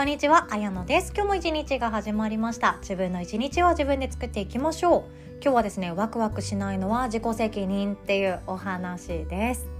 こんにちは、あやのです。今日も一日が始まりました。自分の一日は自分で作っていきましょう。今日はですねワクワクしないのは自己責任っていうお話です。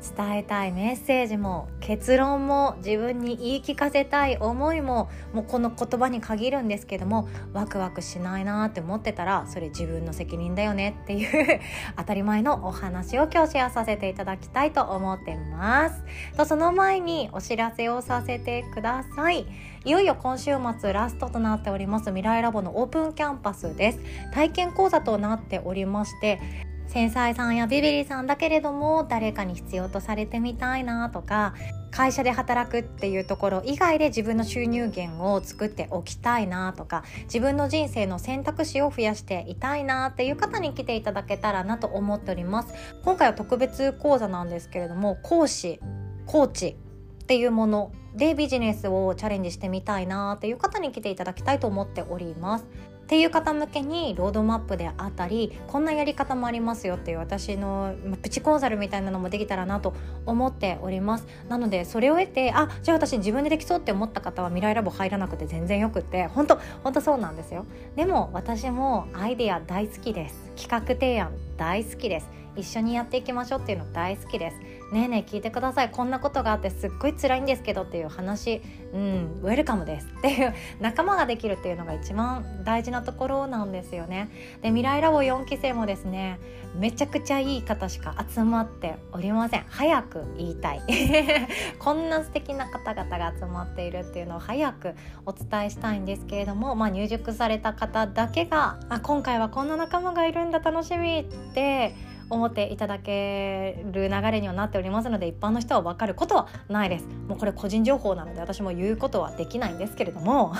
伝えたいメッセージも結論も自分に言い聞かせたい思いももうこの言葉に限るんですけどもワクワクしないなって思ってたらそれ自分の責任だよねっていう 当たり前のお話を今日シェアさせていただきたいと思ってます。とその前にお知らせをさせてください。いよいよ今週末ラストとなっております未来ラボのオープンキャンパスです。体験講座となっておりまして繊細さんやビビリさんだけれども誰かに必要とされてみたいなとか会社で働くっていうところ以外で自分の収入源を作っておきたいなとか自分の人生の選択肢を増やしていたいなっていう方に来ていただけたらなと思っております。今回は特別講座なんですけれども講師コーチっていうものでビジネスをチャレンジしてみたいなっていう方に来ていただきたいと思っております。っていう方向けにロードマップであったりこんなやり方もありますよっていう私のプチコンサルみたいなのもできたらなと思っております。なのでそれを得てあじゃあ私自分でできそうって思った方は未来ラボ入らなくて全然よくって本当本当そうなんですよ。でも私もアイデア大好きです。企画提案大好きです。一緒にやっていきましょうっていうの大好きです。ねえねえ聞いてください。こんなことがあってすっごい辛いんですけどっていう話。うんウェルカムです。っていう仲間ができるっていうのが一番大事なところなんですよね。で未来ラボ4期生もですねめちゃくちゃいい方しか集まっておりません。早く言いたい。こんな素敵な方々が集まっているっていうのを早くお伝えしたいんですけれども、まあ、入塾された方だけがあ今回はこんな仲間がいるんだ。楽しみ。って思っていただける流れにはなっておりますので一般の人は分かることはないです。もうこれ個人情報なので私も言うことはできないんですけれども。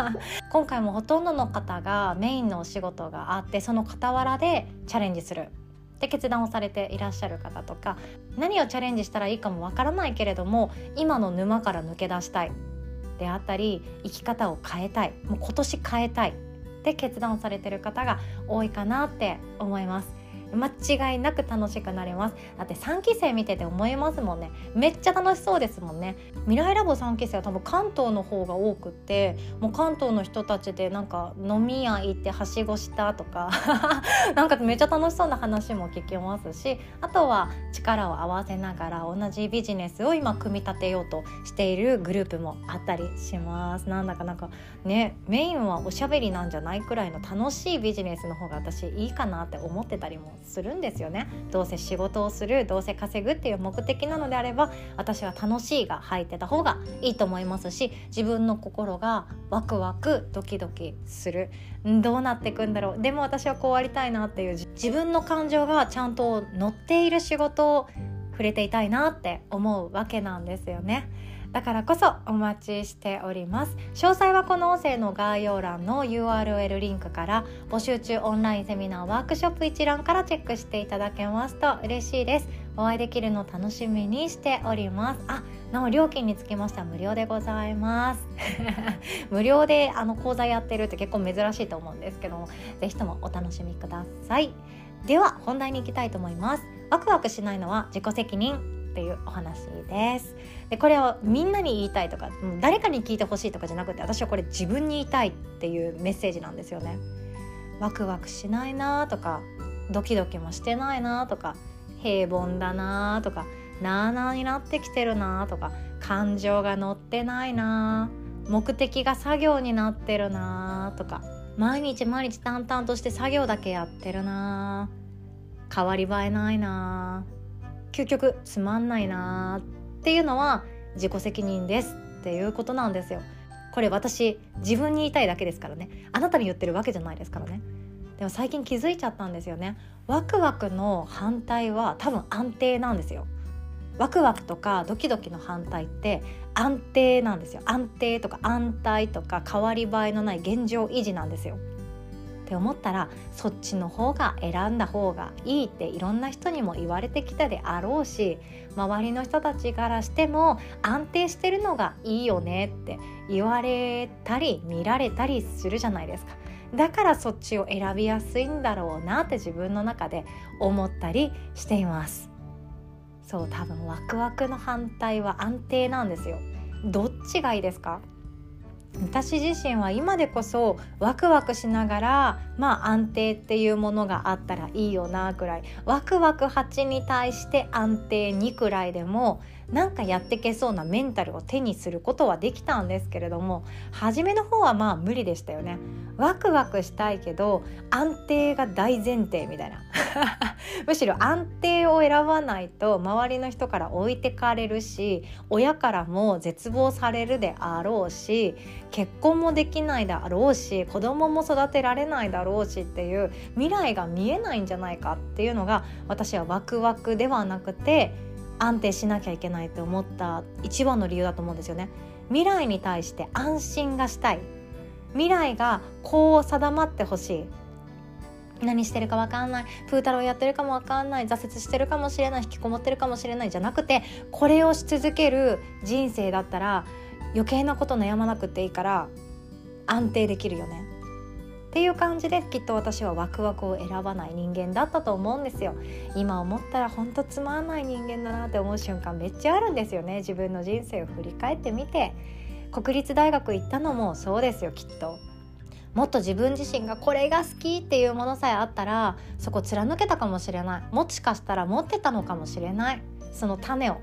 今回もほとんどの方がメインのお仕事があってその傍らでチャレンジする。って決断をされていらっしゃる方とか何をチャレンジしたらいいかもわからないけれども今の沼から抜け出したい。であったり生き方を変えたい。もう今年変えたい。って決断をされてる方が多いかなって思います。間違いなく楽しくなります。だって3期生見てて思いますもんね。めっちゃ楽しそうですもんね。未来ラボ3期生は多分関東の方が多くってもう関東の人たちでなんか飲み屋行ってはしごしたとか なんかめっちゃ楽しそうな話も聞きますしあとは力を合わせながら同じビジネスを今組み立てようとしているグループもあったりします。なんだかなんかねメインはおしゃべりなんじゃないくらいの楽しいビジネスの方が私いいかなって思ってたりもするんですよね。どうせ仕事をするどうせ稼ぐっていう目的なのであれば私は楽しいが入ってた方がいいと思いますし自分の心がワクワクドキドキする。どうなっていくんだろう。でも私はこうありたいなっていう自分の感情がちゃんと乗っている仕事を触れていたいなって思うわけなんですよね。だからこそお待ちしております。詳細はこの音声の概要欄の URL リンクから募集中オンラインセミナーワークショップ一覧からチェックしていただけますと嬉しいです。お会いできるの楽しみにしております。あなお料金につきましては無料でございます。無料であの講座やってるって結構珍しいと思うんですけども是非ともお楽しみください。では本題に行きたいと思います。ワクワクしないのは自己責任。っていうお話です。でこれをみんなに言いたいとか誰かに聞いてほしいとかじゃなくて私はこれ自分に言いたいっていうメッセージなんですよね。ワクワクしないなとかドキドキもしてないなとか平凡だなとかなあなあになってきてるなとか感情が乗ってないな目的が作業になってるなとか毎日毎日淡々として作業だけやってるな変わり映えないな究極つまんないなっていうのは自己責任ですっていうことなんですよ。これ私自分に言いたいだけですからね。あなたに言ってるわけじゃないですからね。でも最近気づいちゃったんですよね。ワクワクの反対は多分安定なんですよ。ワクワクとかドキドキの反対って安定なんですよ。安定とか安泰とか変わり映えのない現状維持なんですよ。って思ったらそっちの方が選んだ方がいいっていろんな人にも言われてきたであろうし周りの人たちからしても安定してるのがいいよねって言われたり見られたりするじゃないですか。だからそっちを選びやすいんだろうなって自分の中で思ったりしています。そう多分ワクワクの反対は安定なんですよ。どっちがいいですか？私自身は今でこそワクワクしながらまあ安定っていうものがあったらいいよなくらい。ワクワク8に対して安定2くらいでもなんかやってけそうなメンタルを手にすることはできたんですけれども初めの方はまあ無理でしたよね。ワクワクしたいけど安定が大前提みたいな。むしろ安定を選ばないと周りの人から置いてかれるし親からも絶望されるであろうし結婚もできないだろうし子供も育てられないだろうしっていう未来が見えないんじゃないかっていうのが私はワクワクではなくて安定しなきゃいけないと思った一番の理由だと思うんですよね。未来に対して安心がしたい。未来がこう定まってほしい。何してるか分かんない。プータローやってるかも分かんない。挫折してるかもしれない。引きこもってるかもしれない。じゃなくてこれをし続ける人生だったら余計なこと悩まなくていいから安定できるよね。っていう感じできっと私はワクワクを選ばない人間だったと思うんですよ。今思ったら本当つまんない人間だなって思う瞬間めっちゃあるんですよね。自分の人生を振り返ってみて。国立大学行ったのもそうですよきっと。もっと自分自身がこれが好きっていうものさえあったらそこ貫けたかもしれない。もしかしたら持ってたのかもしれない。その種を。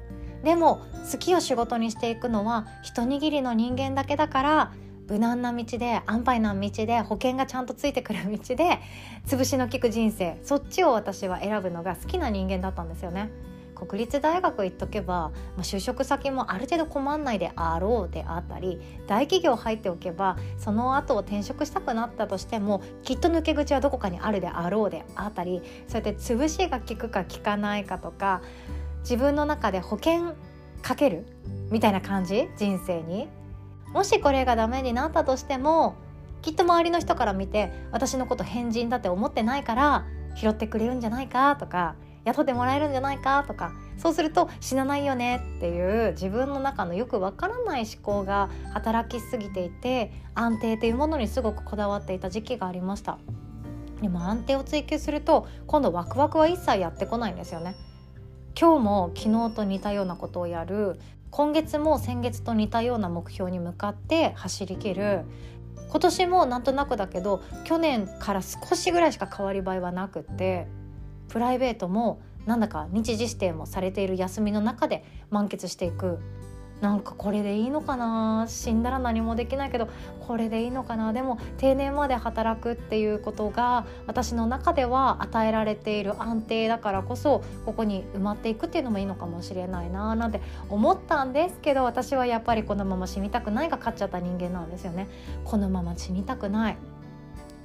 でも好きを仕事にしていくのは一握りの人間だけだから無難な道で安牌な道で保険がちゃんとついてくる道で潰しの効く人生そっちを私は選ぶのが好きな人間だったんですよね。国立大学行っとけば、ま、就職先もある程度困んないであろうであったり大企業入っておけばその後転職したくなったとしてもきっと抜け口はどこかにあるであろうであったりそうやって潰しが効くか効かないかとか自分の中で保険かけるみたいな感じ？人生に。もしこれがダメになったとしてもきっと周りの人から見て私のこと変人だって思ってないから拾ってくれるんじゃないかとか雇ってもらえるんじゃないかとかそうすると死なないよねっていう自分の中のよくわからない思考が働きすぎていて安定っていうものにすごくこだわっていた時期がありました。でも安定を追求すると今度ワクワクは一切やってこないんですよね。今日も昨日と似たようなことをやる。今月も先月と似たような目標に向かって走りきる。今年もなんとなくだけど去年から少しぐらいしか変わり映えはなくってプライベートもなんだか日時指定もされている休みの中で満喫していく。なんかこれでいいのかな？死んだら何もできないけどこれでいいのかな？でも定年まで働くっていうことが私の中では与えられている安定だからこそここに埋まっていくっていうのもいいのかもしれないななんて思ったんですけど私はやっぱりこのまま死にたくないが勝っちゃった人間なんですよね。このまま死にたくない。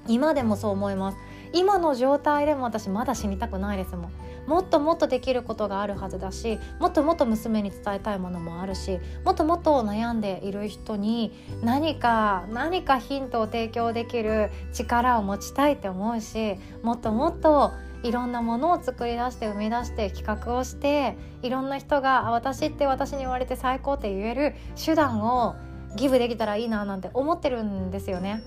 今でもそう思います。今の状態でも私まだ死にたくないですもん。もっともっとできることがあるはずだしもっともっと娘に伝えたいものもあるしもっともっと悩んでいる人に何か何かヒントを提供できる力を持ちたいって思うしもっともっといろんなものを作り出して生み出して企画をしていろんな人が私って私に言われて最高って言える手段をギブできたらいいななんて思ってるんですよね。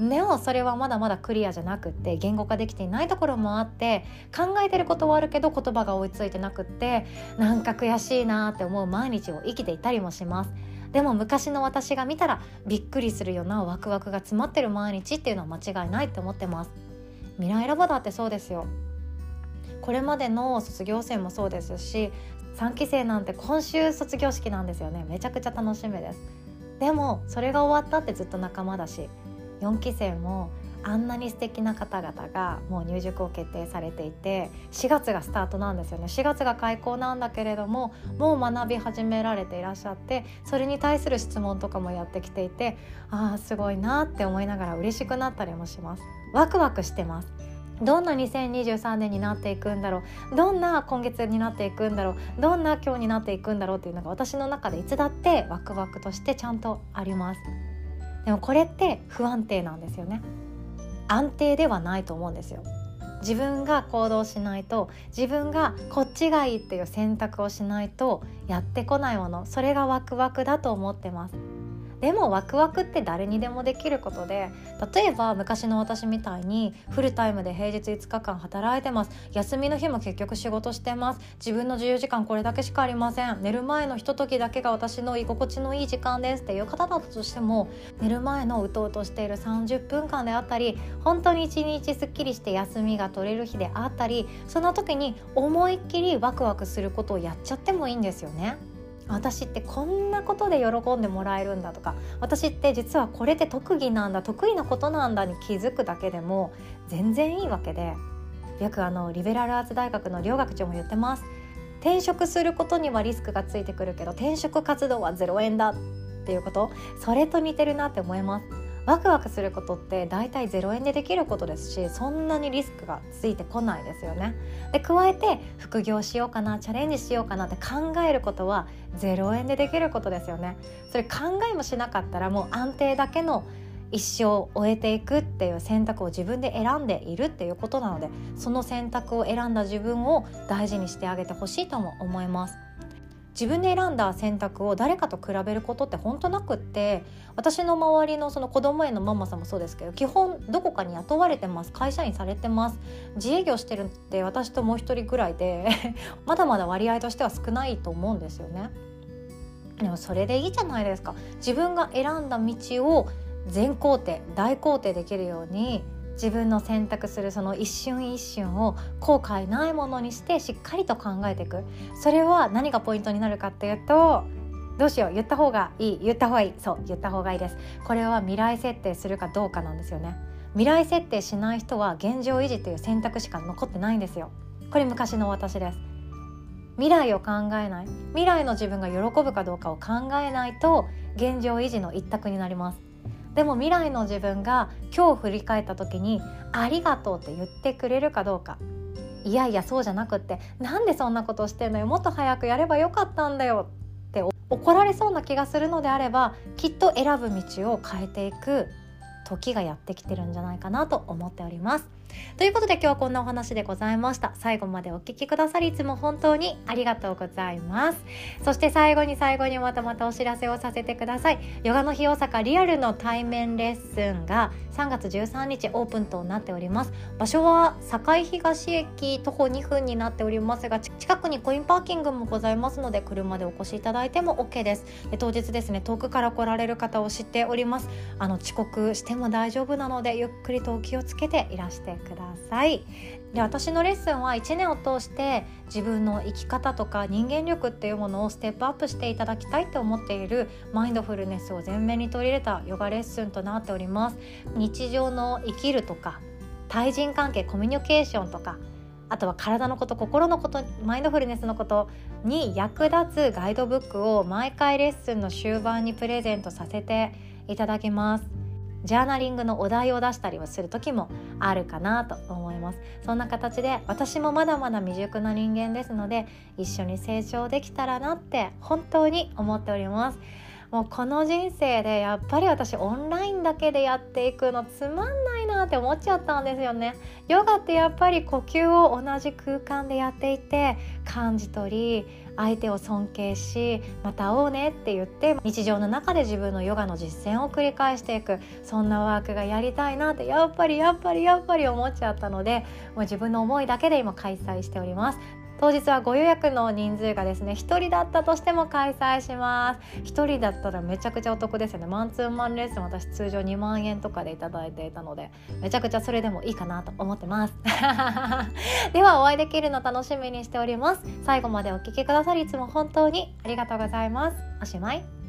でもそれはまだまだクリアじゃなくって言語化できていないところもあって考えてることはあるけど言葉が追いついてなくってなんか悔しいなって思う毎日を生きていたりもします。でも昔の私が見たらびっくりするようなワクワクが詰まってる毎日っていうのは間違いないって思ってます。未来ラボだってそうですよ。これまでの卒業生もそうですし3期生なんて今週卒業式なんですよね。めちゃくちゃ楽しみです。でもそれが終わったってずっと仲間だし4期生もあんなに素敵な方々がもう入塾を決定されていて4月がスタートなんですよね。4月が開校なんだけれどももう学び始められていらっしゃってそれに対する質問とかもやってきていてああすごいなって思いながら嬉しくなったりもします。ワクワクしてます。どんな2023年になっていくんだろう。どんな今月になっていくんだろう。どんな今日になっていくんだろうっていうのが私の中でいつだってワクワクとしてちゃんとあります。でもこれって不安定なんですよね。安定ではないと思うんですよ。自分が行動しないと自分がこっちがいいっていう選択をしないとやってこないものそれがワクワクだと思ってます。でもワクワクって誰にでもできることで例えば昔の私みたいにフルタイムで平日5日間働いてます。休みの日も結局仕事してます。自分の自由時間これだけしかありません。寝る前のひとときだけが私の居心地のいい時間です。っていう方だったとしても寝る前のうとうとしている30分間であったり本当に一日すっきりして休みが取れる日であったりその時に思いっきりワクワクすることをやっちゃってもいいんですよね。私ってこんなことで喜んでもらえるんだとか私って実はこれって特技なんだ得意なことなんだに気づくだけでも全然いいわけでよくあのリベラルアーツ大学の両学長も言ってます。転職することにはリスクがついてくるけど転職活動は0円だっていうことそれと似てるなって思います。ワクワクすることって大体0円でできることですしそんなにリスクがついてこないですよね。で加えて副業しようかなチャレンジしようかなって考えることは0円でできることですよね。それ考えもしなかったらもう安定だけの一生を終えていくっていう選択を自分で選んでいるっていうことなのでその選択を選んだ自分を大事にしてあげてほしいとも思います。自分で選んだ選択を誰かと比べることって本当なくって私の周りのその子供へのママさんもそうですけど基本どこかに雇われてます。会社員されてます。自営業してるって私ともう一人ぐらいで まだまだ割合としては少ないと思うんですよね。でもそれでいいじゃないですか。自分が選んだ道を全肯定大肯定できるように自分の選択するその一瞬一瞬を後悔ないものにしてしっかりと考えていく。それは何がポイントになるかっていうとどうしよう言った方がいい言った方がいいそう言った方がいいです。これは未来設定するかどうかなんですよね。未来設定しない人は現状維持っていう選択しか残ってないんですよ。これ昔の私です。未来を考えない。未来の自分が喜ぶかどうかを考えないと現状維持の一択になります。でも未来の自分が今日振り返った時に「ありがとう」って言ってくれるかどうか。いやいやそうじゃなくってなんでそんなことしてんのよ。もっと早くやればよかったんだよ。って怒られそうな気がするのであればきっと選ぶ道を変えていく時がやってきてるんじゃないかなと思っております。ということで今日はこんなお話でございました。最後までお聴きくださりいつも本当にありがとうございます。そして最後に最後にまたまたお知らせをさせてください。ヨガの日大阪リアルの対面レッスンが3月13日オープンとなっております。場所は堺東駅徒歩2分になっておりますが近くにコインパーキングもございますので車でお越しいただいても OK です。で当日ですね遠くから来られる方を知っております。あの遅刻しても大丈夫なのでゆっくりとお気をつけていらしてください。で私のレッスンは1年を通して自分の生き方とか人間力っていうものをステップアップしていただきたいと思っているマインドフルネスを前面に取り入れたヨガレッスンとなっております。日常の生きるとか対人関係コミュニケーションとかあとは体のこと心のことマインドフルネスのことに役立つガイドブックを毎回レッスンの終盤にプレゼントさせていただきます。ジャーナリングのお題を出したりはする時もあるかなと思います。そんな形で私もまだまだ未熟な人間ですので一緒に成長できたらなって本当に思っております。もうこの人生でやっぱり私オンラインだけでやっていくのつまんないって思っちゃったんですよね。ヨガってやっぱり呼吸を同じ空間でやっていて感じ取り相手を尊敬しまた会おうねって言って日常の中で自分のヨガの実践を繰り返していくそんなワークがやりたいなってやっぱりやっぱりやっぱり思っちゃったのでもう自分の思いだけで今開催しております。当日はご予約の人数がですね1人だったとしても開催します。1人だったらめちゃくちゃお得ですよね。マンツーマンレッスン私通常2万円とかでいただいていたのでめちゃくちゃそれでもいいかなと思ってます。ではお会いできるの楽しみにしております。最後までお聴きくださりいつも本当にありがとうございます。おしまい。